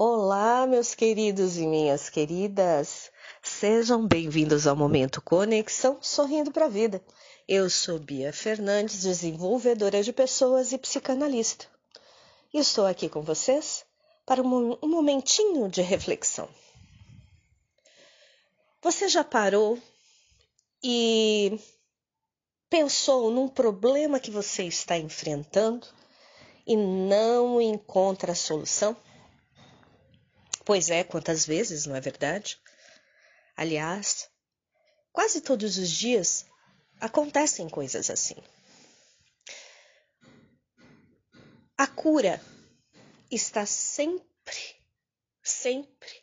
Olá, meus queridos e minhas queridas. Sejam bem-vindos ao Momento Conexão Sorrindo para a Vida. Eu sou Bia Fernandes, desenvolvedora de pessoas e psicanalista. E estou aqui com vocês para um momentinho de reflexão. Você já parou e pensou num problema que você está enfrentando e não encontra a solução? Pois é, quantas vezes, não é verdade? Aliás, quase todos os dias acontecem coisas assim. A cura está sempre, sempre,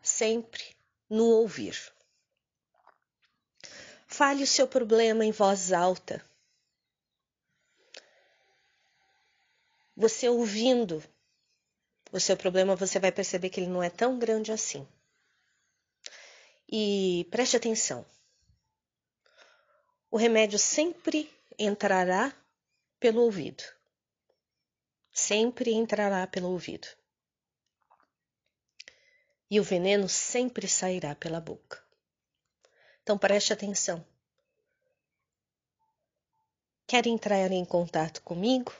sempre no ouvir. Fale o seu problema em voz alta. Você ouvindo o seu problema, você vai perceber que ele não é tão grande assim. E preste atenção: o remédio sempre entrará pelo ouvido. Sempre entrará pelo ouvido. E o veneno sempre sairá pela boca. Então preste atenção. Quer entrar em contato comigo?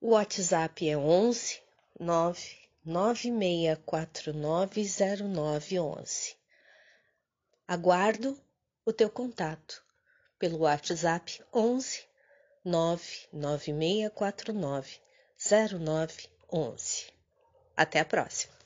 O WhatsApp é 11 996490911. Aguardo o teu contato pelo WhatsApp 11 996490911. Até a próxima!